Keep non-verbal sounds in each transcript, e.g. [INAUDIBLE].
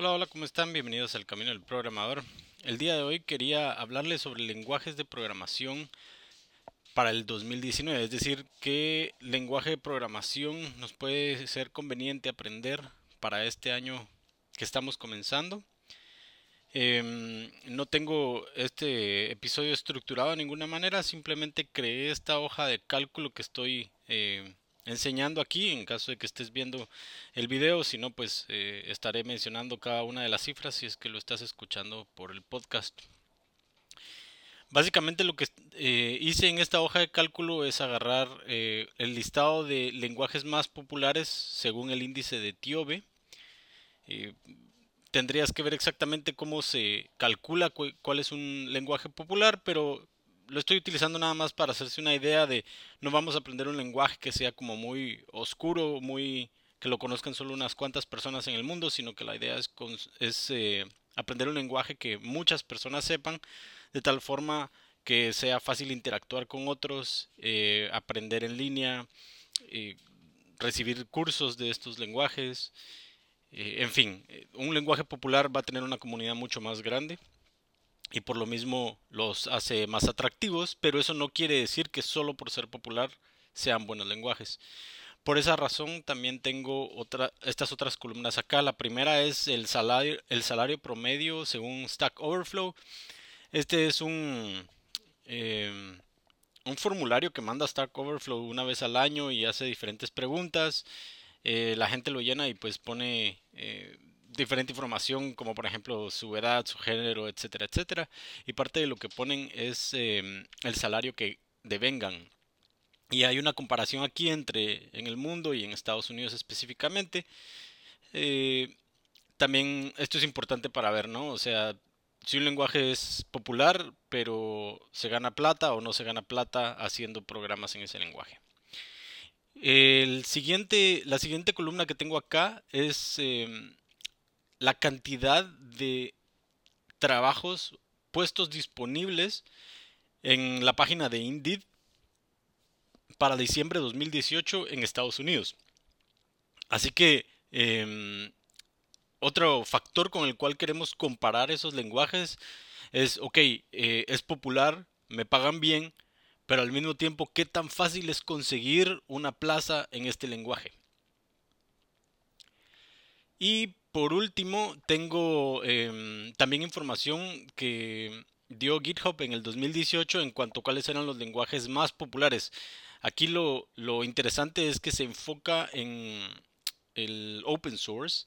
Hola, hola, ¿cómo están? Bienvenidos al Camino del Programador. El día de hoy quería hablarles sobre lenguajes de programación para el 2019, es decir, qué lenguaje de programación nos puede ser conveniente aprender para este año que estamos comenzando. Em, no tengo este episodio estructurado de ninguna manera, simplemente creé esta hoja de cálculo que estoy eh, enseñando aquí en caso de que estés viendo el video, si no pues eh, estaré mencionando cada una de las cifras si es que lo estás escuchando por el podcast. Básicamente lo que eh, hice en esta hoja de cálculo es agarrar eh, el listado de lenguajes más populares según el índice de Tiobe. tendrías que ver exactamente cómo se calcula cuál es un lenguaje popular, pero lo estoy utilizando nada más para hacerse una idea de no vamos a aprender un lenguaje que sea como muy oscuro, muy que lo conozcan solo unas cuantas personas en el mundo, sino que la idea es, eh, aprender un lenguaje que muchas personas sepan, de tal forma que sea fácil interactuar con otros, eh, aprender en línea, eh, recibir cursos de estos lenguajes, en fin, un lenguaje popular va a tener una comunidad mucho más grande y por lo mismo los hace más atractivos, pero eso no quiere decir que solo por ser popular sean buenos lenguajes. Por esa razón también tengo estas otras columnas acá. La primera es el salario, el salario promedio según Stack Overflow. Este es un, em, un formulario que manda Stack Overflow una vez al año y hace diferentes preguntas. Eh, la gente lo llena y pues pone eh, diferente información, como por ejemplo su edad, su género, etcétera, etcétera. Y parte de lo que ponen es em, el salario que devengan. Y hay una comparación aquí entre en el mundo y en Estados Unidos específicamente. Eh, también esto es importante para ver, ¿no? O sea, si un lenguaje es popular, pero se gana plata o no se gana plata haciendo programas en ese lenguaje. El siguiente, la siguiente columna que tengo acá es em, la cantidad de trabajos puestos disponibles en la página de Indeed para diciembre de 2018 en Estados Unidos. Así que em, otro factor con el cual queremos comparar esos lenguajes es, ok, eh, es popular, me pagan bien, pero al mismo tiempo, ¿qué tan fácil es conseguir una plaza en este lenguaje? Y por último, tengo em, también información que dio GitHub en el 2018 en cuanto a cuáles eran los lenguajes más populares. Aquí lo, lo interesante es que se enfoca en el open source,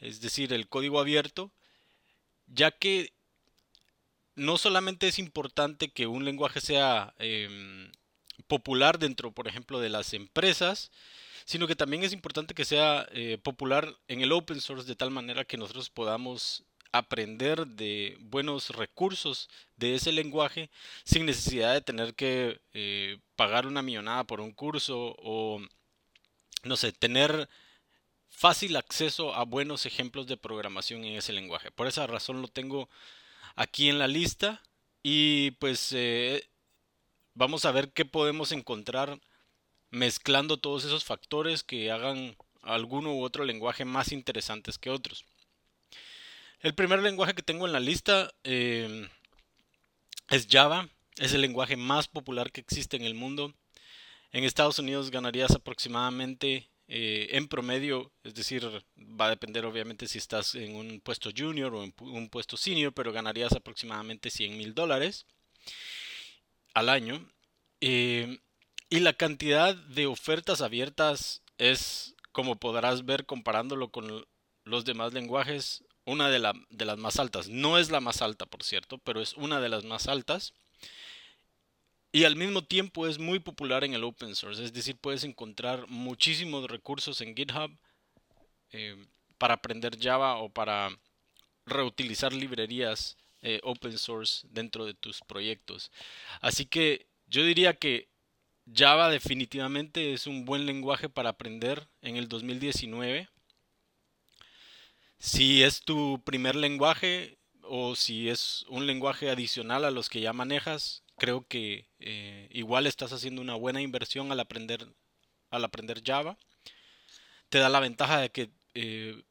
es decir, el código abierto, ya que no solamente es importante que un lenguaje sea em, popular dentro, por ejemplo, de las empresas, sino que también es importante que sea eh, popular en el open source de tal manera que nosotros podamos aprender de buenos recursos de ese lenguaje sin necesidad de tener que eh, pagar una millonada por un curso o no sé, tener fácil acceso a buenos ejemplos de programación en ese lenguaje. Por esa razón lo tengo aquí en la lista y pues eh, vamos a ver qué podemos encontrar mezclando todos esos factores que hagan alguno u otro lenguaje más interesantes que otros. El primer lenguaje que tengo en la lista eh, es Java. Es el lenguaje más popular que existe en el mundo. En Estados Unidos ganarías aproximadamente eh, en promedio, es decir, va a depender obviamente si estás en un puesto junior o en un puesto senior, pero ganarías aproximadamente 100 mil dólares al año. Eh, y la cantidad de ofertas abiertas es, como podrás ver comparándolo con los demás lenguajes, una de, las más altas. No es la más alta, por cierto, pero es una de las más altas. Y al mismo tiempo es muy popular en el open source, es decir, puedes encontrar muchísimos recursos en GitHub eh, para aprender Java o para reutilizar librerías eh, open source dentro de tus proyectos. Así que yo diría que Java definitivamente es un buen lenguaje para aprender en el 2019. Si es tu primer lenguaje o si es un lenguaje adicional a los que ya manejas, creo que eh, igual estás haciendo una buena inversión al aprender, al aprender Java. Te da la ventaja de que eh,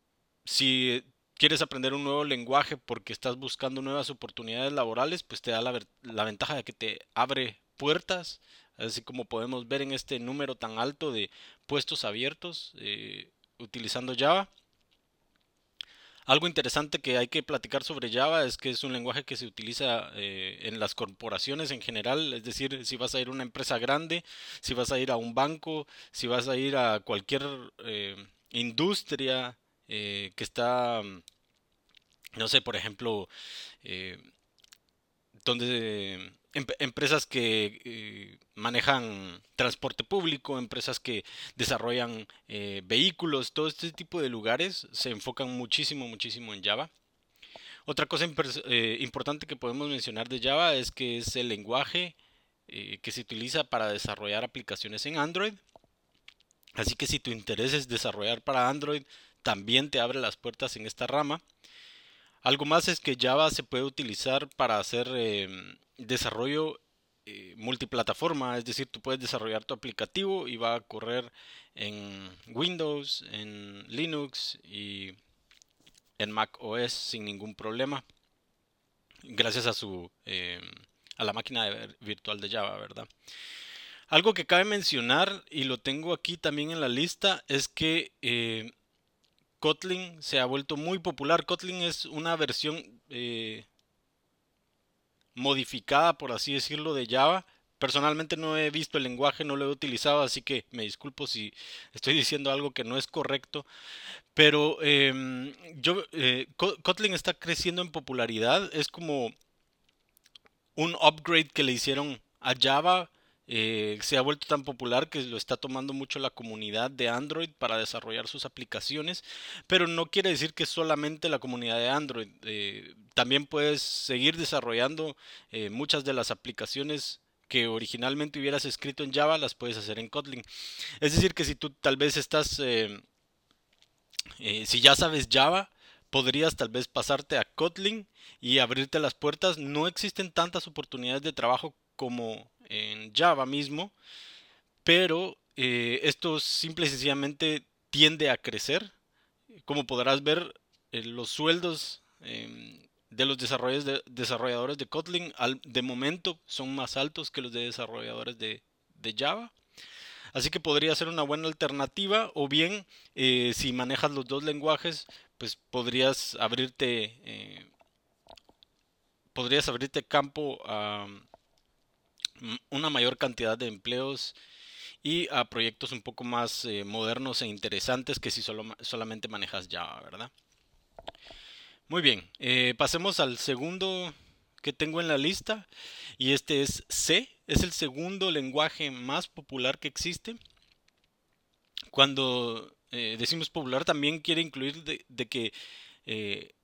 si quieres aprender un nuevo lenguaje porque estás buscando nuevas oportunidades laborales, pues te da la, ventaja de que te abre puertas, así como podemos ver en este número tan alto de puestos abiertos eh, utilizando Java. Algo interesante que hay que platicar sobre Java es que es un lenguaje que se utiliza eh, en las corporaciones en general, es decir, si vas a ir a una empresa grande, si vas a ir a un banco, si vas a ir a cualquier eh, industria que está, no sé, por ejemplo, donde empresas que eh, manejan transporte público, empresas que desarrollan eh, vehículos, todo este tipo de lugares se enfocan muchísimo, muchísimo en Java. Otra cosa eh, importante que podemos mencionar de Java es que es el lenguaje que se utiliza para desarrollar aplicaciones en Android. Así que si tu interés es desarrollar para Android, también te abre las puertas en esta rama. Algo más es que Java se puede utilizar para hacer em, desarrollo eh, multiplataforma, es decir, tú puedes desarrollar tu aplicativo y va a correr en Windows, en Linux y en Mac OS sin ningún problema, gracias a su em, a la máquina virtual de Java, ¿verdad? Algo que cabe mencionar y lo tengo aquí también en la lista es que em, Kotlin se ha vuelto muy popular. Kotlin es una versión eh, modificada, por así decirlo, de Java. Personalmente no he visto el lenguaje, no lo he utilizado, así que me disculpo si estoy [LAUGHS] diciendo algo que no es correcto. Pero em, yo, eh, Kotlin está creciendo en popularidad. Es como un upgrade que le hicieron a Java eh, se ha vuelto tan popular que lo está tomando mucho la comunidad de Android para desarrollar sus aplicaciones, pero no quiere decir que solamente la comunidad de Android. Eh, también puedes seguir desarrollando eh, muchas de las aplicaciones que originalmente hubieras escrito en Java, las puedes hacer en Kotlin. Es decir, que si tú tal vez estás, si ya sabes Java, podrías tal vez pasarte a Kotlin y abrirte las puertas. No existen tantas oportunidades de trabajo como en Java mismo, pero eh, esto simple y sencillamente tiende a crecer. Como podrás ver, eh, los sueldos em, de los desarrolladores de, de Kotlin de momento son más altos que los de desarrolladores de, Java. Así que podría ser una buena alternativa o bien eh, si manejas los dos lenguajes, pues podrías abrirte, podrías abrirte campo a una mayor cantidad de empleos y a proyectos un poco más eh, modernos e interesantes que si solo, solamente manejas Java, ¿verdad? Muy bien, eh, pasemos al segundo que tengo en la lista y este es C, es el segundo lenguaje más popular que existe. Cuando eh, decimos popular también quiere incluir de que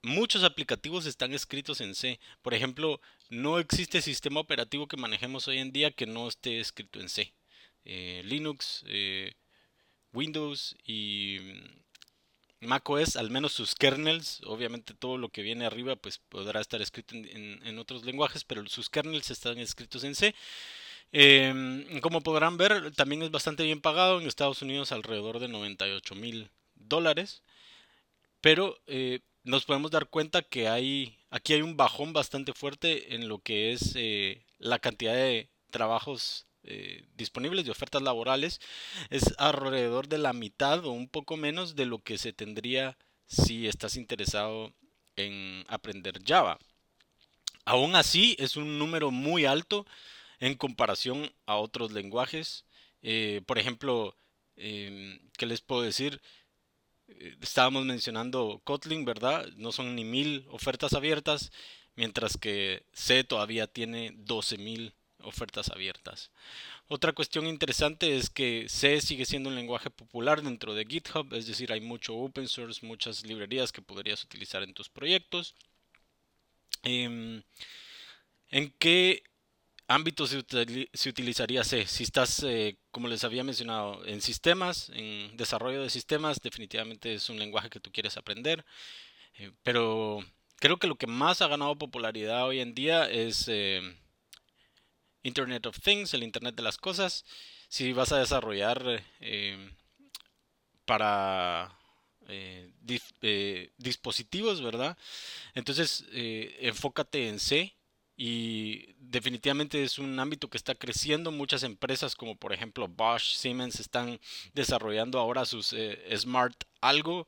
muchos aplicativos están escritos en C. Por ejemplo, no existe sistema operativo que manejemos hoy en día que no esté escrito en C. Eh, Linux, eh, Windows y mm, macOS, al menos sus kernels, obviamente todo lo que viene arriba pues podrá estar escrito en, otros lenguajes, pero sus kernels están escritos en C. Em, como podrán ver, también es bastante bien pagado en Estados Unidos alrededor de 98 mil dólares. Pero nos podemos dar cuenta que hay aquí hay un bajón bastante fuerte en lo que es eh, la cantidad de trabajos eh, disponibles de ofertas laborales es alrededor de la mitad o un poco menos de lo que se tendría si estás interesado en aprender Java. Aún así es un número muy alto en comparación a otros lenguajes. Eh, por ejemplo, em, ¿qué les puedo decir? Eh, estábamos mencionando Kotlin, ¿verdad? No son ni mil ofertas abiertas, mientras que C todavía tiene 12.000 ofertas abiertas. Otra cuestión interesante es que C sigue siendo un lenguaje popular dentro de GitHub, es decir, hay mucho open source, muchas librerías que podrías utilizar en tus proyectos. Em, ¿En qué ámbito se, utilizaría C. Si estás, eh, como les había mencionado, en sistemas, en desarrollo de sistemas, definitivamente es un lenguaje que tú quieres aprender. Eh, pero creo que lo que más ha ganado popularidad hoy en día es eh, Internet of Things, el Internet de las Cosas. Si vas a desarrollar para dispositivos, ¿verdad? Entonces, enfócate en C y definitivamente es un ámbito que está creciendo. Muchas empresas como por ejemplo Bosch, Siemens están desarrollando ahora sus Smart algo.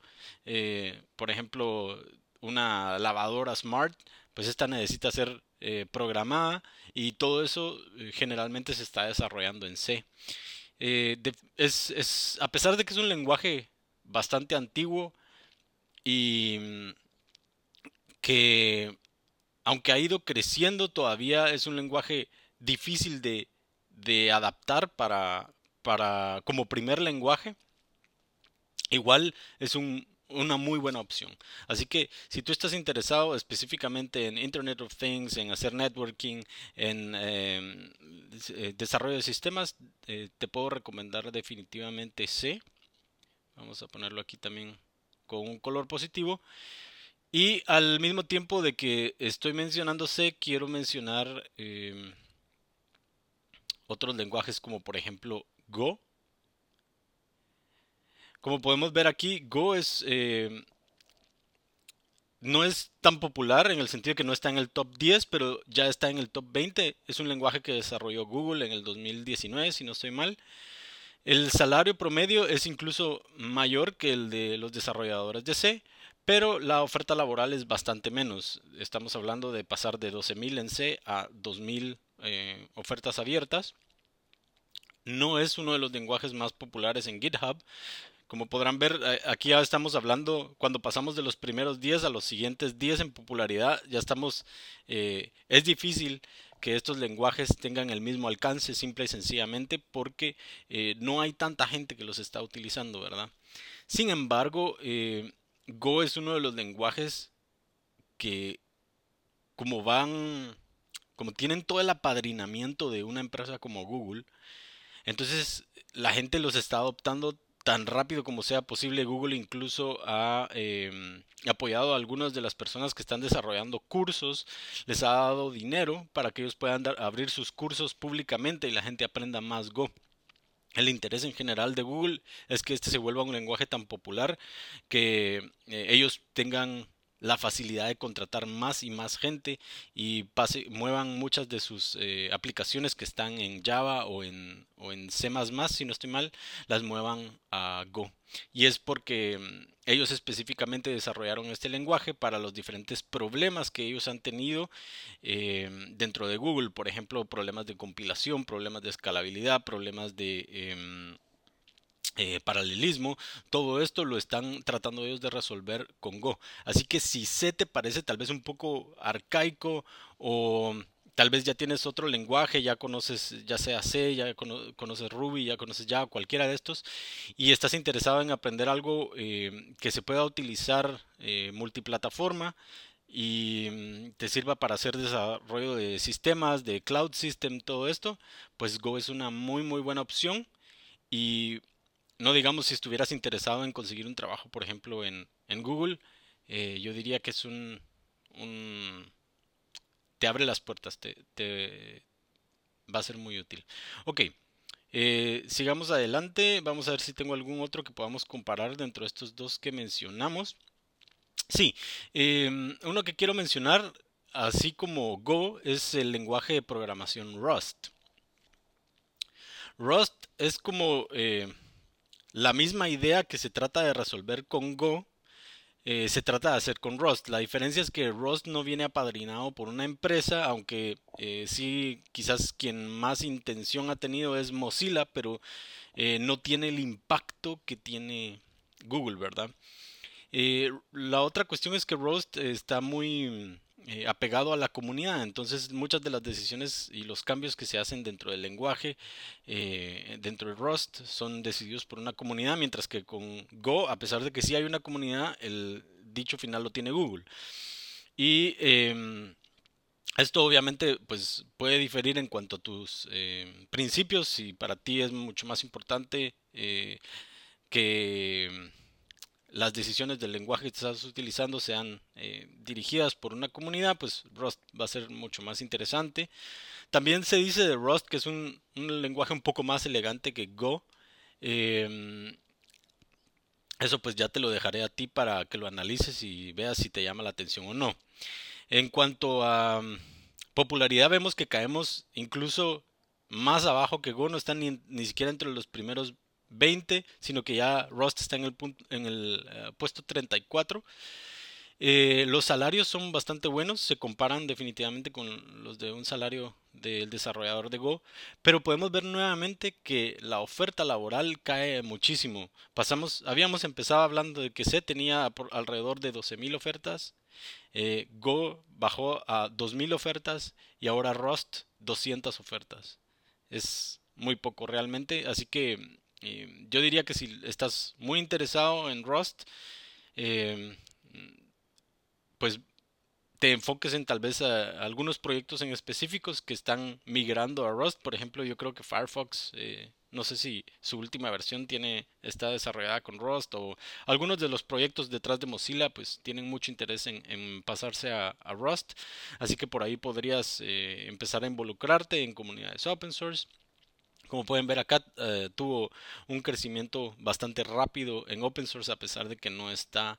por ejemplo, una lavadora Smart, pues esta necesita ser eh, programada y todo eso eh, generalmente se está desarrollando en C. Eh, es, es, a pesar de que es un lenguaje bastante antiguo y mm, que aunque ha ido creciendo todavía es un lenguaje difícil de, adaptar para, como primer lenguaje. Igual es un una muy buena opción. Así que si tú estás interesado específicamente en Internet of Things, en hacer networking, en em, eh, desarrollo de sistemas, eh, te puedo recomendar definitivamente C. Vamos a ponerlo aquí también con un color positivo. Y al mismo tiempo de que estoy mencionando C, quiero mencionar em, otros lenguajes como por ejemplo Go como podemos ver aquí, Go es eh, no es tan popular en el sentido que no está en el top 10, pero ya está en el top 20. Es un lenguaje que desarrolló Google en el 2019, si no estoy mal. El salario promedio es incluso mayor que el de los desarrolladores de C, pero la oferta laboral es bastante menos. Estamos hablando de pasar de 12.000 en C a 2.000 eh, ofertas abiertas. No es uno de los lenguajes más populares en GitHub, como podrán ver, eh, aquí ya estamos hablando, cuando pasamos de los primeros 10 a los siguientes 10 en popularidad, ya estamos, eh, es difícil que estos lenguajes tengan el mismo alcance, simple y sencillamente, porque eh, no hay tanta gente que los está utilizando, ¿verdad? Sin embargo, Go es uno de los lenguajes que, como van, como tienen todo el apadrinamiento de una empresa como Google, entonces la gente los está adoptando tan rápido como sea posible. Google incluso ha em, apoyado a algunas de las personas que están desarrollando cursos, les ha dado dinero para que ellos puedan abrir sus cursos públicamente y la gente aprenda más Go. El interés en general de Google es que este se vuelva un lenguaje tan popular que eh, ellos tengan la facilidad de contratar más y más gente y muevan muchas de sus eh, aplicaciones que están en Java o en, o en C si no estoy mal, las muevan a Go. Y es porque mm, ellos específicamente desarrollaron este lenguaje para los diferentes problemas que ellos han tenido eh, dentro de Google, por ejemplo, problemas de compilación, problemas de escalabilidad, problemas de... Em, eh, paralelismo, todo esto lo están tratando ellos de resolver con Go. Así que si C te parece tal vez un poco arcaico o tal vez ya tienes otro lenguaje, ya conoces ya sea C, ya conoces Ruby, ya conoces Java, cualquiera de estos, y estás interesado en aprender algo eh, que se pueda utilizar eh, multiplataforma y mm, te sirva para hacer desarrollo de sistemas, de cloud system, todo esto, pues Go es una muy muy buena opción. Y no digamos si estuvieras interesado en conseguir un trabajo, por ejemplo, en, Google, eh, yo diría que es un, te abre las puertas, te, va a ser muy útil. Ok, eh, sigamos adelante, vamos a ver si tengo algún otro que podamos comparar dentro de estos dos que mencionamos. Sí, em, uno que quiero mencionar, así como Go, es el lenguaje de programación Rust. Rust es como eh, la misma idea que se trata de resolver con Go, eh, se trata de hacer con Rust. La diferencia es que Rust no viene apadrinado por una empresa, aunque eh, sí quizás quien más intención ha tenido es Mozilla, pero eh, no tiene el impacto que tiene Google, ¿verdad? la otra cuestión es que Rust está muy eh, apegado a la comunidad. Entonces muchas de las decisiones y los cambios que se hacen dentro del lenguaje, eh, dentro de Rust, son decididos por una comunidad, mientras que con Go, a pesar de que sí hay una comunidad, el dicho final lo tiene Google. Y em, esto obviamente pues, puede diferir en cuanto a tus em, principios y para ti es mucho más importante eh, que las decisiones del lenguaje que estás utilizando sean eh, dirigidas por una comunidad, pues Rust va a ser mucho más interesante. También se dice de Rust que es un, lenguaje un poco más elegante que Go. Em, Eso pues ya te lo dejaré a ti para que lo analices y veas si te llama la atención o no. En cuanto a mm, popularidad vemos que caemos incluso más abajo que Go, no está ni, ni siquiera entre los primeros 20, sino que ya Rust está en el, punto, en el uh, puesto 34. Eh, los salarios son bastante buenos, se comparan definitivamente con los de un salario del desarrollador de Go, pero podemos ver nuevamente que la oferta laboral cae muchísimo. Pasamos, habíamos empezado hablando de que C tenía alrededor de 12.000 ofertas, eh, Go bajó a 2.000 ofertas y ahora Rust 200 ofertas. Es muy poco realmente, así que eh, yo diría que si estás muy interesado en Rust, eh, pues te enfoques en tal vez a, algunos proyectos en específicos que están migrando a Rust. Por ejemplo, yo creo que Firefox, eh, no sé si su última versión tiene está desarrollada con Rust o algunos de los proyectos detrás de Mozilla pues tienen mucho interés en, pasarse a, Rust. Así que por ahí podrías empezar a involucrarte en comunidades open source. Como pueden ver acá, eh, tuvo un crecimiento bastante rápido en open source a pesar de que no está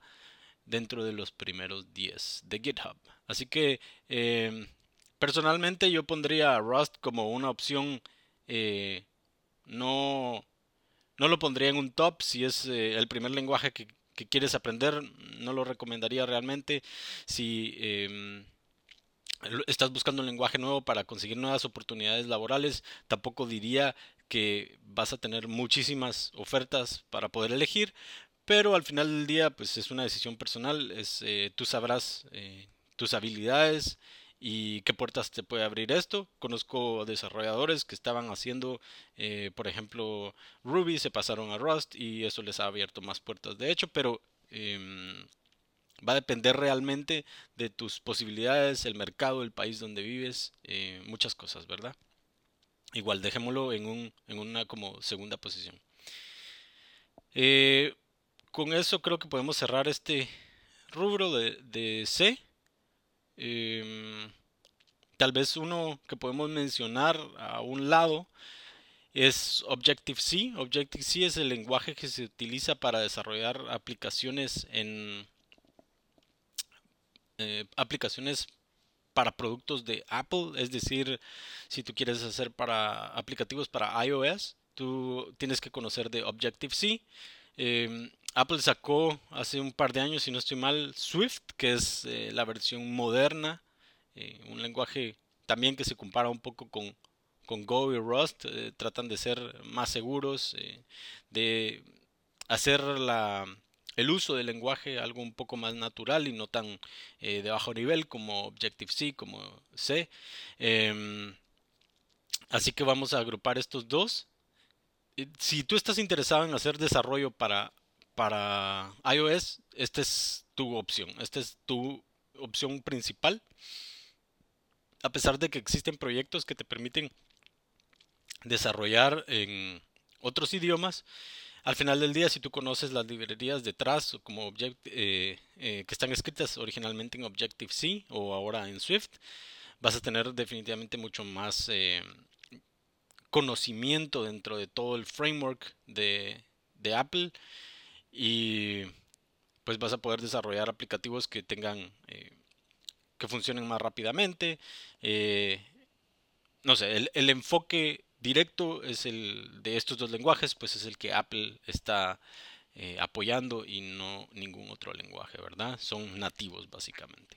dentro de los primeros 10 de GitHub. Así que em, personalmente yo pondría Rust como una opción, eh, no, no lo pondría en un top si es eh, el primer lenguaje que, quieres aprender, no lo recomendaría realmente. Si em, estás buscando un lenguaje nuevo para conseguir nuevas oportunidades laborales, tampoco diría que vas a tener muchísimas ofertas para poder elegir, pero al final del día, pues es una decisión personal. Es, eh, tú sabrás eh, tus habilidades y qué puertas te puede abrir esto. Conozco desarrolladores que estaban haciendo, eh, por ejemplo, Ruby, se pasaron a Rust y eso les ha abierto más puertas. De hecho, pero em, va a depender realmente de tus posibilidades, el mercado, el país donde vives, muchas cosas, ¿verdad? Igual, dejémoslo en, un, en una como segunda posición. Eh, con eso creo que podemos cerrar este rubro de, C. Em, tal vez uno que podemos mencionar a un lado es Objective-C. Objective-C es el lenguaje que se utiliza para desarrollar aplicaciones en eh, aplicaciones para productos de Apple, es decir, si tú quieres hacer para aplicativos para iOS, tú tienes que conocer de Objective-C. Em, Apple sacó hace un par de años, si no estoy mal, Swift, que es eh, la versión moderna, eh, un lenguaje también que se compara un poco con, con Go y Rust, tratan de ser más seguros, de hacer la, el uso del lenguaje algo un poco más natural y no tan de bajo nivel como Objective-C, como C. Em, así que vamos a agrupar estos dos. Si tú estás interesado en hacer desarrollo para para iOS, esta es tu opción, esta es tu opción principal. A pesar de que existen proyectos que te permiten desarrollar en otros idiomas, al final del día, si tú conoces las librerías detrás, como object, eh, eh, que están escritas originalmente en Objective-C o ahora en Swift, vas a tener definitivamente mucho más eh, conocimiento dentro de todo el framework de, Apple y pues vas a poder desarrollar aplicativos que tengan eh, que funcionen más rápidamente. No sé el, enfoque directo es el de estos dos lenguajes pues es el que Apple está eh, apoyando y no ningún otro lenguaje verdad son nativos básicamente.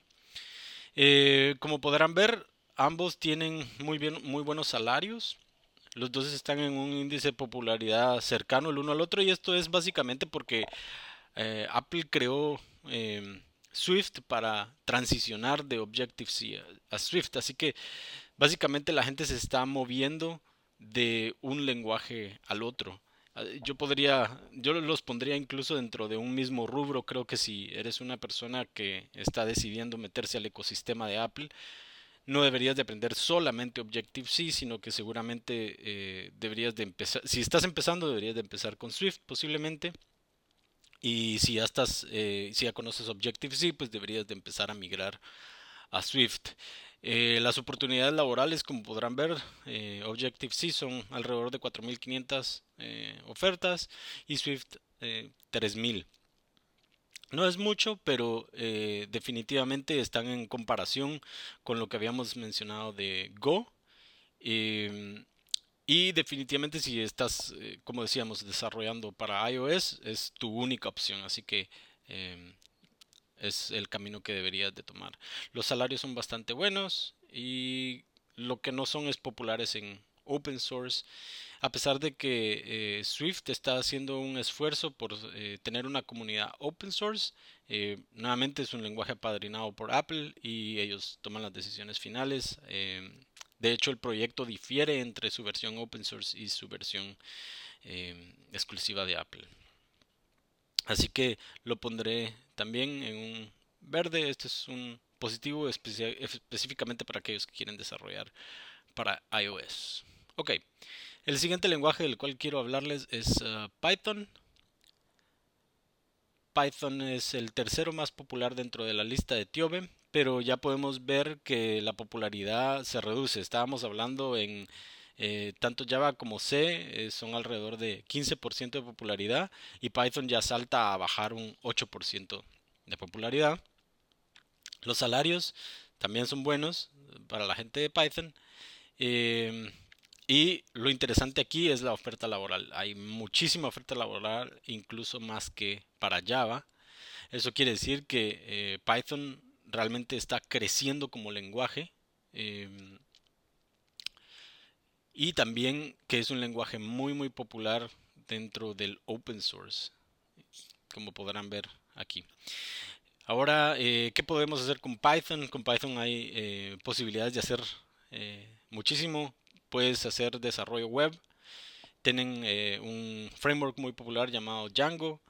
Como podrán ver ambos tienen muy bien muy buenos salarios. Los dos están en un índice de popularidad cercano el uno al otro y esto es básicamente porque eh, Apple creó em, Swift para transicionar de Objective-C a, Swift. Así que básicamente la gente se está moviendo de un lenguaje al otro. Ah, yo podría, yo los pondría incluso dentro de un mismo rubro. Creo que si eres una persona que está decidiendo meterse al ecosistema de Apple, no deberías de aprender solamente Objective-C, sino que seguramente eh, deberías de empezar, si estás empezando, deberías de empezar con Swift posiblemente. Y si ya estás, eh, si ya conoces Objective-C, pues deberías de empezar a migrar a Swift. Eh, las oportunidades laborales, como podrán ver, Objective-C son alrededor de 4.500 ofertas y Swift 3000. No es mucho, pero definitivamente están en comparación con lo que habíamos mencionado de Go. Em, y definitivamente si estás, eh, como decíamos, desarrollando para iOS, es tu única opción. Así que em, es el camino que deberías de tomar. Los salarios son bastante buenos y lo que no son es populares en open source. A pesar de que eh, Swift está haciendo un esfuerzo por eh, tener una comunidad open source, nuevamente es un lenguaje apadrinado por Apple y ellos toman las decisiones finales. De hecho, el proyecto difiere entre su versión open source y su versión exclusiva de Apple. Así que lo pondré también en un verde. Este es un positivo específicamente para aquellos que quieren desarrollar para iOS. Ok, el siguiente lenguaje del cual quiero hablarles es uh, Python. Python es el tercero más popular dentro de la lista de Tiobe pero ya podemos ver que la popularidad se reduce. Estábamos hablando en eh, tanto Java como C eh, son alrededor de 15% de popularidad y Python ya salta a bajar un 8% de popularidad. Los salarios también son buenos para la gente de Python. Em, y lo interesante aquí es la oferta laboral. Hay muchísima oferta laboral, incluso más que para Java. Eso quiere decir que eh, Python realmente está creciendo como lenguaje. Em, y también que es un lenguaje muy muy popular dentro del open source, como podrán ver aquí. Ahora, eh, ¿qué podemos hacer con Python? Con Python hay eh, posibilidades de hacer eh, muchísimo. Puedes hacer desarrollo web. Tienen un framework muy popular llamado Django.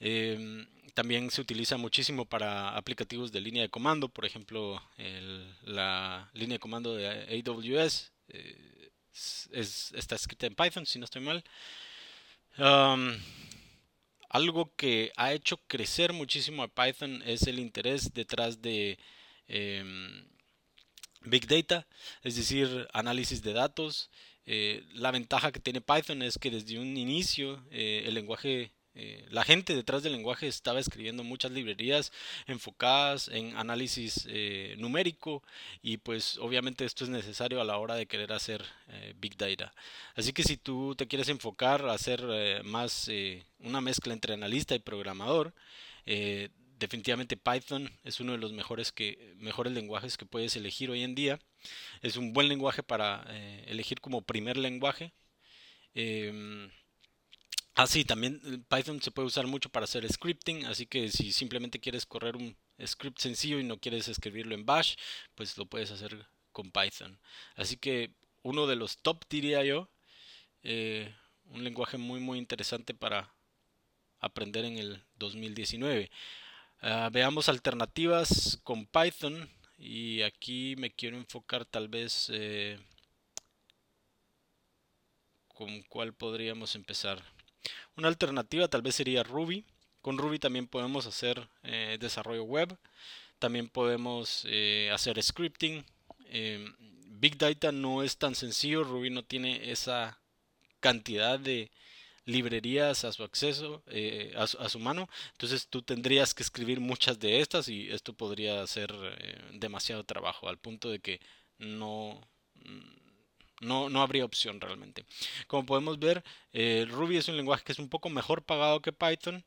Em, también se utiliza muchísimo para aplicativos de línea de comando, por ejemplo, la línea de comando de AWS está escrita en Python, si no estoy mal. algo que ha hecho crecer muchísimo a Python es el interés detrás de em, Big Data, es decir, análisis de datos. Eh, la ventaja que tiene Python es que desde un inicio eh, el lenguaje eh, la gente detrás del lenguaje estaba escribiendo muchas librerías enfocadas en análisis eh, numérico y pues obviamente esto es necesario a la hora de querer hacer eh, big data. Así que si tú te quieres enfocar a hacer más una mezcla entre analista y programador, definitivamente Python es uno de los mejores, que, mejores lenguajes que puedes elegir hoy en día. Es un buen lenguaje para elegir como primer lenguaje. Ah, sí, también eh, Python se puede usar mucho para hacer scripting, así que si simplemente quieres correr un script sencillo y no quieres escribirlo en Bash, pues lo puedes hacer con Python. Así que uno de los top diría yo, eh, un lenguaje muy muy interesante para aprender en el 2019. Ah, veamos alternativas con Python y aquí me quiero enfocar tal vez eh, con cuál podríamos empezar. Una alternativa tal vez sería Ruby. Con Ruby también podemos hacer eh, desarrollo web. También podemos eh, hacer scripting. Em, Big Data no es tan sencillo. Ruby no tiene esa cantidad de librerías a su acceso, eh, a, su, mano. Entonces tú tendrías que escribir muchas de estas y esto podría ser demasiado trabajo al punto de que no no, no habría opción realmente. Como podemos ver, eh, Ruby es un lenguaje que es un poco mejor pagado que Python,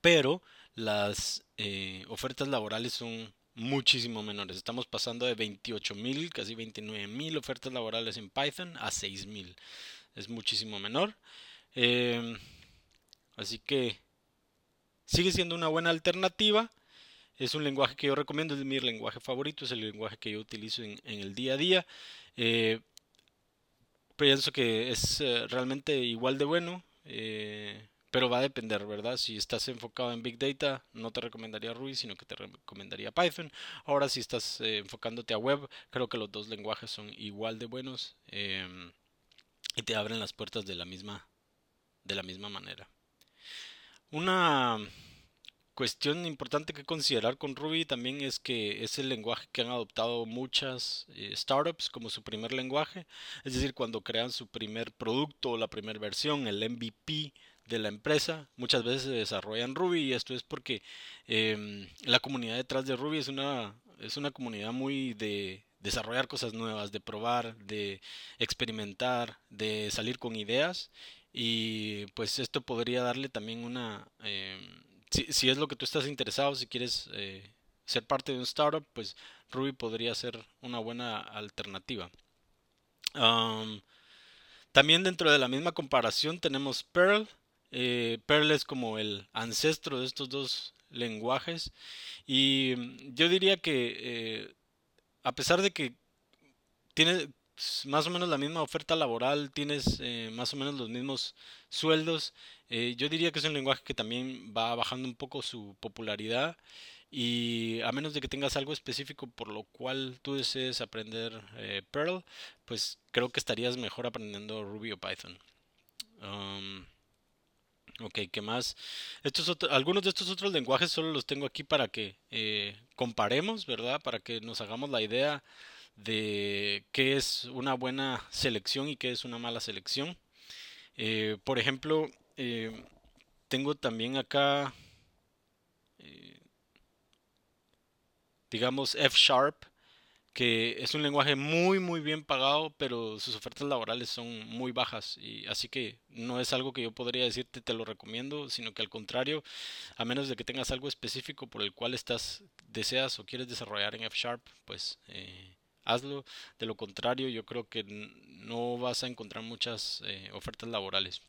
pero las eh, ofertas laborales son muchísimo menores. Estamos pasando de 28.000, casi 29.000 ofertas laborales en Python a 6.000. Es muchísimo menor. Em, así que sigue siendo una buena alternativa. Es un lenguaje que yo recomiendo, es mi lenguaje favorito, es el lenguaje que yo utilizo en, el día a día. Eh, pienso que es eh, realmente igual de bueno, eh, pero va a depender, ¿verdad? Si estás enfocado en Big Data, no te recomendaría Ruby, sino que te recomendaría Python. Ahora, si estás eh, enfocándote a web, creo que los dos lenguajes son igual de buenos em, y te abren las puertas de la misma, de la misma manera. Una cuestión importante que considerar con Ruby también es que es el lenguaje que han adoptado muchas eh, startups como su primer lenguaje. Es decir, cuando crean su primer producto o la primera versión, el MVP de la empresa muchas veces se desarrolla Ruby y esto es porque em, la comunidad detrás de Ruby es una, es una comunidad muy de desarrollar cosas nuevas, de probar, de experimentar, de salir con ideas y pues esto podría darle también una... Em, si, es lo que tú estás interesado, si quieres eh, ser parte de un startup, pues Ruby podría ser una buena alternativa. también dentro de la misma comparación tenemos Perl. Eh, Perl es como el ancestro de estos dos lenguajes y yo diría que eh, a pesar de que tiene más o menos la misma oferta laboral, tienes eh, más o menos los mismos sueldos, yo diría que es un lenguaje que también va bajando un poco su popularidad y a menos de que tengas algo específico por lo cual tú desees aprender eh, Perl, pues creo que estarías mejor aprendiendo Ruby o Python. Um, ok, ¿qué más? Estos algunos de estos otros lenguajes solo los tengo aquí para que eh, comparemos, ¿verdad? Para que nos hagamos la idea de qué es una buena selección y qué es una mala selección. Eh, por ejemplo, tengo también acá digamos F Sharp, que es un lenguaje muy muy bien pagado, pero sus ofertas laborales son muy bajas y así que no es algo que yo podría decirte te lo recomiendo, sino que al contrario, a menos de que tengas algo específico por el cual estás deseas o quieres desarrollar en F Sharp, pues eh, hazlo. De lo contrario, yo creo que no vas a encontrar muchas eh, ofertas laborales.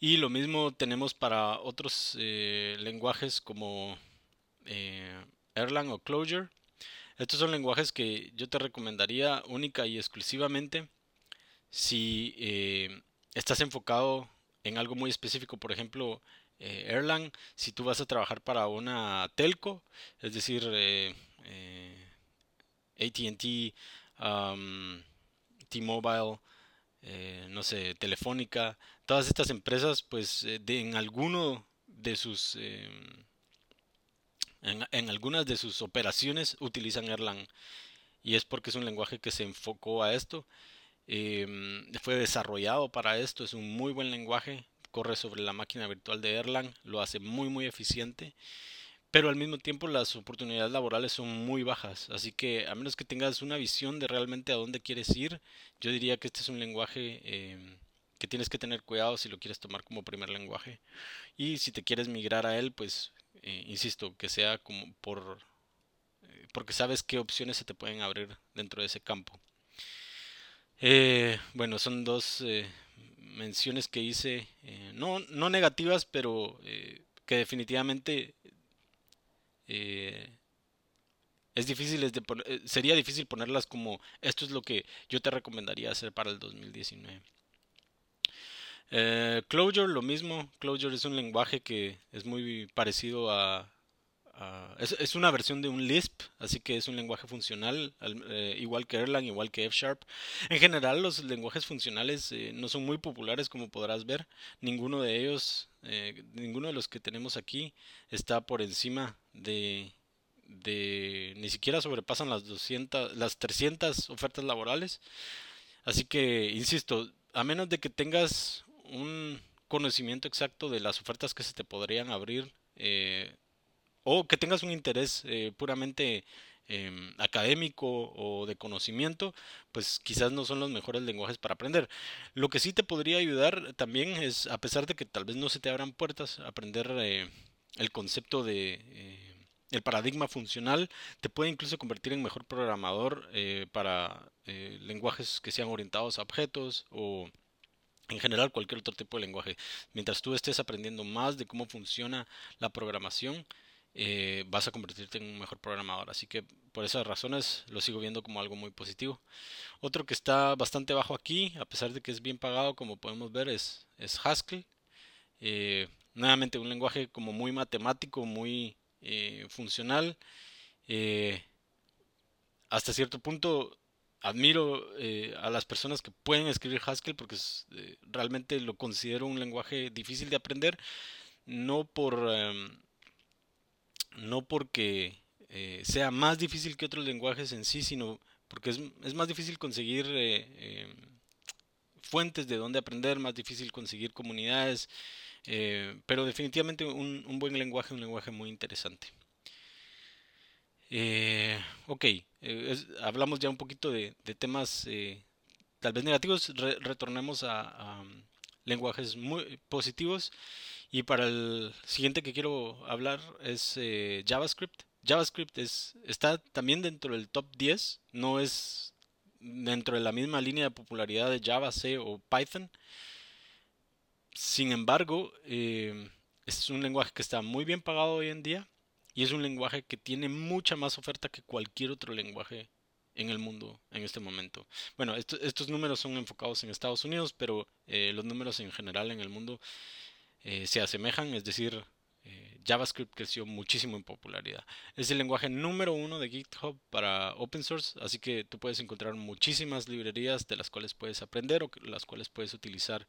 Y lo mismo tenemos para otros eh, lenguajes como eh, Erlang o Clojure. Estos son lenguajes que yo te recomendaría única y exclusivamente si eh, estás enfocado en algo muy específico, por ejemplo, eh, Erlang, si tú vas a trabajar para una telco, es decir, ATT, T-Mobile, no sé, Telefónica, todas estas empresas, pues de, en alguno de sus em, en, algunas de sus operaciones utilizan Erlang y es porque es un lenguaje que se enfocó a esto. Em, fue desarrollado para esto, es un muy buen lenguaje, corre sobre la máquina virtual de Erlang, lo hace muy muy eficiente, pero al mismo tiempo las oportunidades laborales son muy bajas, así que a menos que tengas una visión de realmente a dónde quieres ir, yo diría que este es un lenguaje em, que tienes que tener cuidado si lo quieres tomar como primer lenguaje y si te quieres migrar a él, pues eh, insisto, que sea como por eh, porque sabes qué opciones se te pueden abrir dentro de ese campo. Eh, bueno, son dos menciones que hice, no, no negativas, pero que definitivamente es difícil, sería difícil ponerlas como esto es lo que yo te recomendaría hacer para el 2019. Eh, Clojure, lo mismo. Clojure es un lenguaje que es muy parecido a... es, una versión de un Lisp, así que es un lenguaje funcional, eh, igual que Erlang, igual que F Sharp. En general, los lenguajes funcionales eh, no son muy populares, como podrás ver. Ninguno de ellos, eh, ninguno de los que tenemos aquí, está por encima de, de ni siquiera sobrepasan las 200, las 300 ofertas laborales. Así que, insisto, a menos de que tengas un conocimiento exacto de las ofertas que se te podrían abrir eh, o que tengas un interés eh, puramente em, académico o de conocimiento, pues quizás no son los mejores lenguajes para aprender. Lo que sí te podría ayudar también es, a pesar de que tal vez no se te abran puertas, aprender eh, el concepto de el paradigma funcional te puede incluso convertir en mejor programador para lenguajes que sean orientados a objetos o en general cualquier otro tipo de lenguaje. Mientras tú estés aprendiendo más de cómo funciona la programación, eh, vas a convertirte en un mejor programador. Así que por esas razones lo sigo viendo como algo muy positivo. Otro que está bastante bajo aquí, a pesar de que es bien pagado, como podemos ver, es, es Haskell. Eh, nuevamente un lenguaje como muy matemático, muy eh, funcional. hasta cierto punto admiro eh, a las personas que pueden escribir Haskell porque eh, realmente lo considero un lenguaje difícil de aprender, no por em, no porque eh, sea más difícil que otros lenguajes en sí, sino porque es, es más difícil conseguir em, fuentes de dónde aprender, más difícil conseguir comunidades, eh, pero definitivamente un, buen lenguaje, un lenguaje muy interesante. Eh, ok, eh, hablamos ya un poquito de, temas tal vez negativos, retornemos a, um, lenguajes muy positivos y para el siguiente que quiero hablar es JavaScript. JavaScript es, está también dentro del top 10, no es dentro de la misma línea de popularidad de Java, C o Python. Sin embargo, eh, es un lenguaje que está muy bien pagado hoy en día y es un lenguaje que tiene mucha más oferta que cualquier otro lenguaje en el mundo en este momento. Bueno, estos números son enfocados en Estados Unidos, pero eh, los números en general en el mundo eh, se asemejan, es decir, JavaScript creció muchísimo en popularidad. Es el lenguaje número uno de GitHub para open source, así que tú puedes encontrar muchísimas librerías de las cuales puedes aprender o las cuales puedes utilizar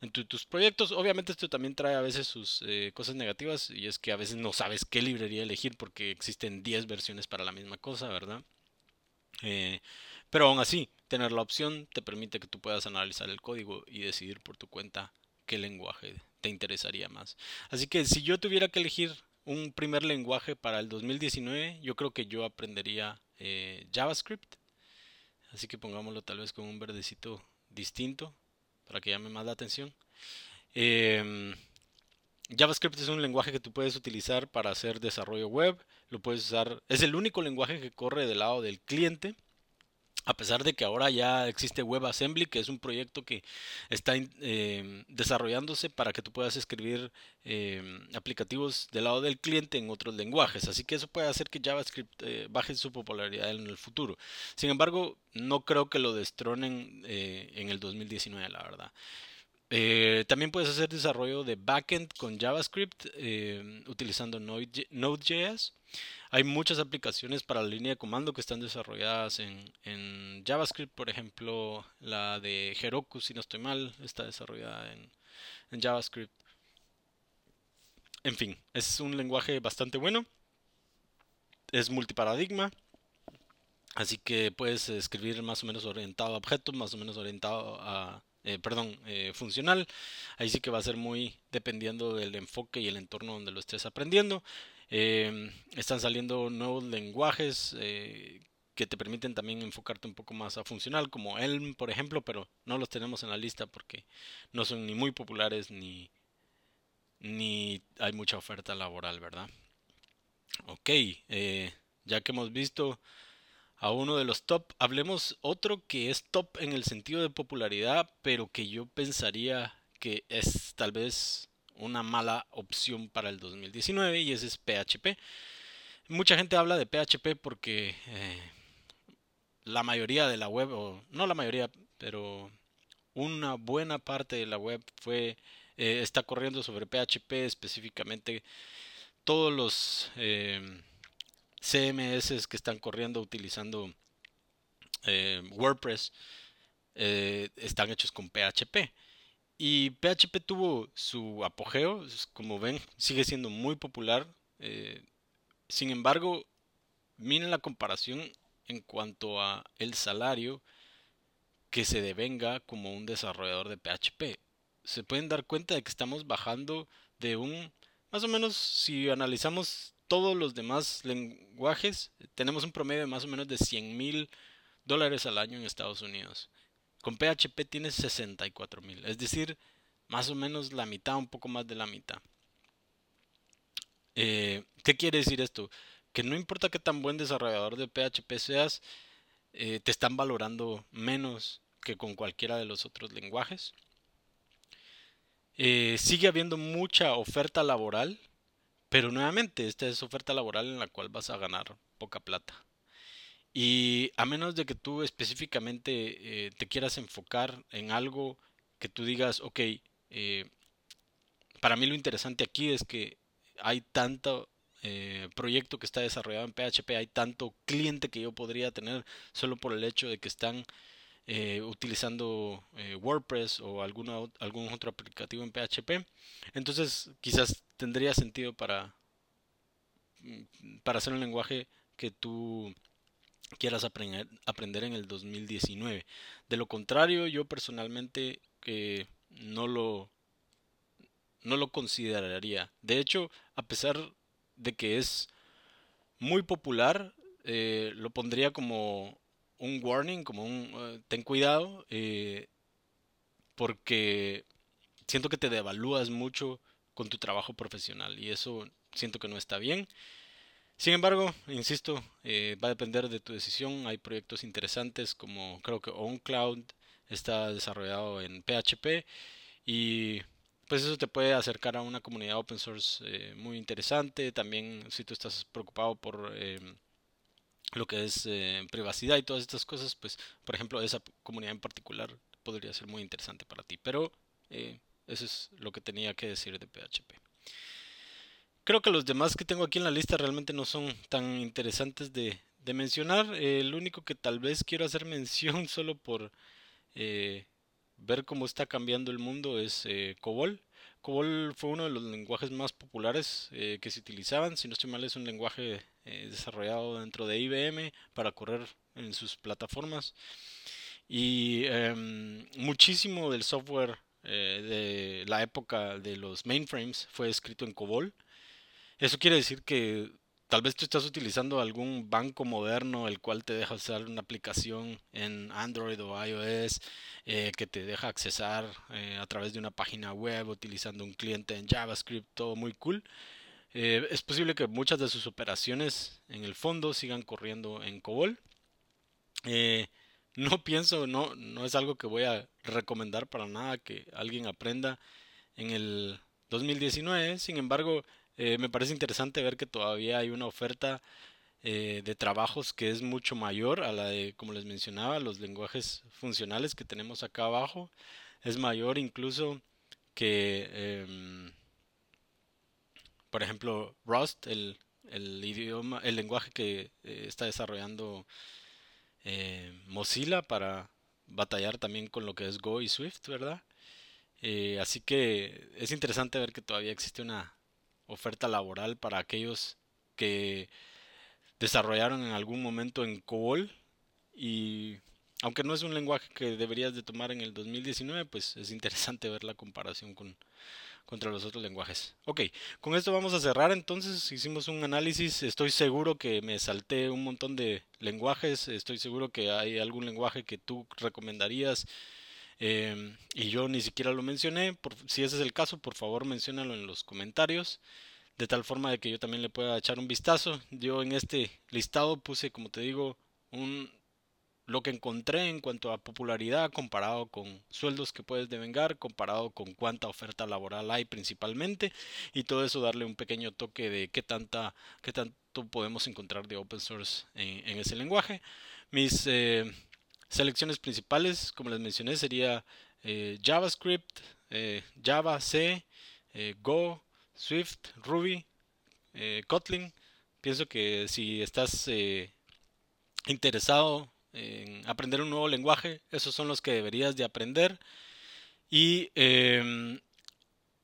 en tus proyectos. Obviamente esto también trae a veces sus eh, cosas negativas y es que a veces no sabes qué librería elegir porque existen 10 versiones para la misma cosa, ¿verdad? Eh, pero aún así, tener la opción te permite que tú puedas analizar el código y decidir por tu cuenta qué lenguaje te interesaría más. Así que si yo tuviera que elegir un primer lenguaje para el 2019, yo creo que yo aprendería eh, JavaScript. Así que pongámoslo tal vez con un verdecito distinto para que llame más la atención. Em, JavaScript es un lenguaje que tú puedes utilizar para hacer desarrollo web. Lo puedes usar. Es el único lenguaje que corre del lado del cliente a pesar de que ahora ya existe WebAssembly, que es un proyecto que está em, desarrollándose para que tú puedas escribir em, aplicativos del lado del cliente en otros lenguajes. Así que eso puede hacer que JavaScript eh, baje su popularidad en el futuro. Sin embargo, no creo que lo destronen eh, en el 2019, la verdad. Eh, también puedes hacer desarrollo de backend con JavaScript utilizando Node.js. Hay muchas aplicaciones para la línea de comando que están desarrolladas en, JavaScript. Por ejemplo, la de Heroku, si no estoy mal, está desarrollada en, JavaScript. En fin, es un lenguaje bastante bueno. Es multiparadigma. Así que puedes escribir más o menos orientado a objetos, más o menos orientado a, eh, perdón, eh, funcional. Ahí sí que va a ser muy dependiendo del enfoque y el entorno donde lo estés aprendiendo. Em, están saliendo nuevos lenguajes eh, que te permiten también enfocarte un poco más a funcional, como Elm, por ejemplo, pero no los tenemos en la lista porque no son ni muy populares ni, ni hay mucha oferta laboral, ¿verdad? Ok, eh, ya que hemos visto a uno de los top, hablemos otro que es top en el sentido de popularidad, pero que yo pensaría que es tal vez una mala opción para el 2019 y ese es PHP. Mucha gente habla de PHP porque eh, la mayoría de la web, o no la mayoría, pero una buena parte de la web fue eh, está corriendo sobre PHP específicamente todos los eh, CMS que están corriendo utilizando WordPress están hechos con PHP y PHP tuvo su apogeo, como ven, [LAUGHS] sigue siendo muy popular. Eh, sin embargo, miren la comparación en cuanto a el salario que se devenga como un desarrollador de PHP. Se pueden dar cuenta de que estamos bajando de un, más o menos, si analizamos todos los demás lenguajes, tenemos un promedio de más o menos de 100 mil dólares al año en Estados Unidos. Con PHP tienes 64 mil, es decir, más o menos la mitad, un poco más de la mitad. Eh, ¿Qué quiere decir esto? Que no importa qué tan buen desarrollador de PHP seas, eh, te están valorando menos que con cualquiera de los otros lenguajes. Eh, sigue habiendo mucha oferta laboral, pero nuevamente esta es oferta laboral en la cual vas a ganar poca plata. Y a menos de que tú específicamente eh, te quieras enfocar en algo que tú digas, ok, eh, para mí lo interesante aquí es que hay tanto eh, proyecto que está desarrollado en PHP, hay tanto cliente que yo podría tener solo por el hecho de que están utilizando WordPress o alguna, algún otro aplicativo en PHP. Entonces quizás tendría sentido para, mm, para hacer un lenguaje que tú quieras aprender, aprender en el 2019. De lo contrario, yo personalmente que no lo no lo consideraría. De hecho, a pesar de que es muy popular, eh, lo pondría como un warning, como un eh, ten cuidado, eh, porque siento que te devalúas mucho con tu trabajo profesional y eso siento que no está bien. Sin embargo, insisto, va a depender de tu decisión. Hay proyectos interesantes como creo que OnCloud está desarrollado en PHP y pues eso te puede acercar a una comunidad open source eh, muy interesante. También si tú estás preocupado por em, lo que es eh, privacidad y todas estas cosas, pues por ejemplo esa comunidad en particular podría ser muy interesante para ti. Pero eh, eso es lo que tenía que decir de PHP. Creo que los demás que tengo aquí en la lista realmente no son tan interesantes de, mencionar. el único que tal vez quiero hacer [LAUGHS] mención solo por ver cómo está cambiando el mundo es eh, COBOL. COBOL fue uno de los lenguajes más populares eh, que se utilizaban. Si no estoy mal, es un lenguaje eh, desarrollado dentro de IBM para correr en sus plataformas. Y em, muchísimo del software de la época de los mainframes fue escrito en COBOL. Eso quiere decir que Tal vez tú estás utilizando algún banco moderno el cual te deja usar una aplicación en Android o iOS eh, que te deja accesar eh, a través de una página web utilizando un cliente en JavaScript, todo muy cool. Eh, es posible que muchas de sus operaciones en el fondo sigan corriendo en COBOL. no pienso, no, no es algo que voy a recomendar para nada que alguien aprenda en el 2019. Sin embargo, eh, me parece interesante ver que todavía hay una oferta eh, de trabajos que es mucho mayor a la de, como les mencionaba, los lenguajes funcionales que tenemos acá abajo. Es mayor incluso que, em, por ejemplo, Rust, el, idioma, el lenguaje que eh, está desarrollando Mozilla para batallar también con lo que es Go y Swift, ¿verdad? así que es interesante ver que todavía existe una oferta laboral para aquellos que desarrollaron en algún momento en COBOL. Y aunque no es un lenguaje que deberías de tomar en el 2019, pues es interesante ver la comparación con contra los otros lenguajes. Ok, con esto vamos a cerrar. Entonces, hicimos un análisis, estoy seguro que me salté un montón de lenguajes, estoy seguro que hay algún lenguaje que tú recomendarías Em, y yo ni siquiera lo mencioné. Por, si ese es el caso, por favor menciónalo en los comentarios. De tal forma de que yo también le pueda echar un vistazo. Yo en este listado puse, como te digo, un, lo que encontré en cuanto a popularidad comparado con sueldos que puedes devengar, comparado con cuánta oferta laboral hay principalmente, y todo eso darle un pequeño toque de qué tanta, qué tanto podemos encontrar de open source en, ese lenguaje. Mis eh, Selecciones principales, como les mencioné, sería eh, JavaScript, eh, Java, C, eh, Go, Swift, Ruby, Kotlin. Pienso que si estás interesado en aprender un nuevo lenguaje, esos son los que deberías de aprender. Y em,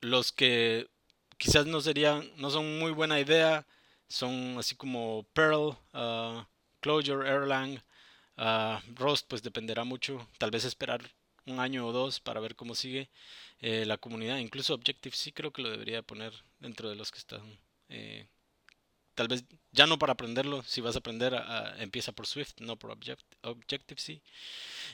los que quizás no serían, no son muy buena idea, son así como Perl, uh, Clojure, Erlang, Uh, Rust pues dependerá mucho, tal vez esperar un año o dos para ver cómo sigue eh, la comunidad. Incluso Objective sí creo que lo debería poner dentro de los que están. Eh, tal vez ya no para aprenderlo, si vas a aprender empieza por Swift, no por Objective C.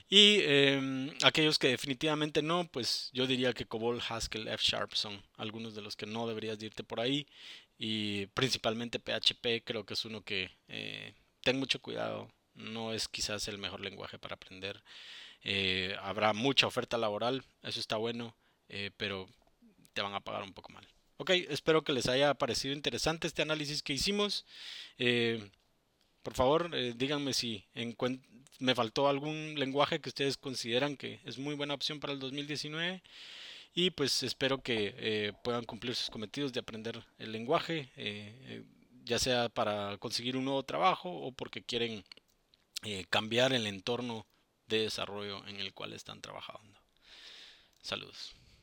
Y em, aquellos que definitivamente no, pues yo diría que Cobol, Haskell, F Sharp son algunos de los que no deberías irte por ahí. Y principalmente PHP creo que es uno que eh, ten mucho cuidado no es quizás el mejor lenguaje para aprender. Eh, habrá mucha oferta laboral, eso está bueno, eh, pero te van a pagar un poco mal. Ok, espero que les haya parecido interesante este análisis que hicimos. Eh, por favor, díganme si me faltó algún lenguaje que ustedes consideran que es muy buena opción para el 2019. Y pues espero que puedan cumplir sus cometidos de aprender el lenguaje, ya sea para conseguir un nuevo trabajo o porque quieren eh, cambiar el entorno de desarrollo en el cual están trabajando. Saludos.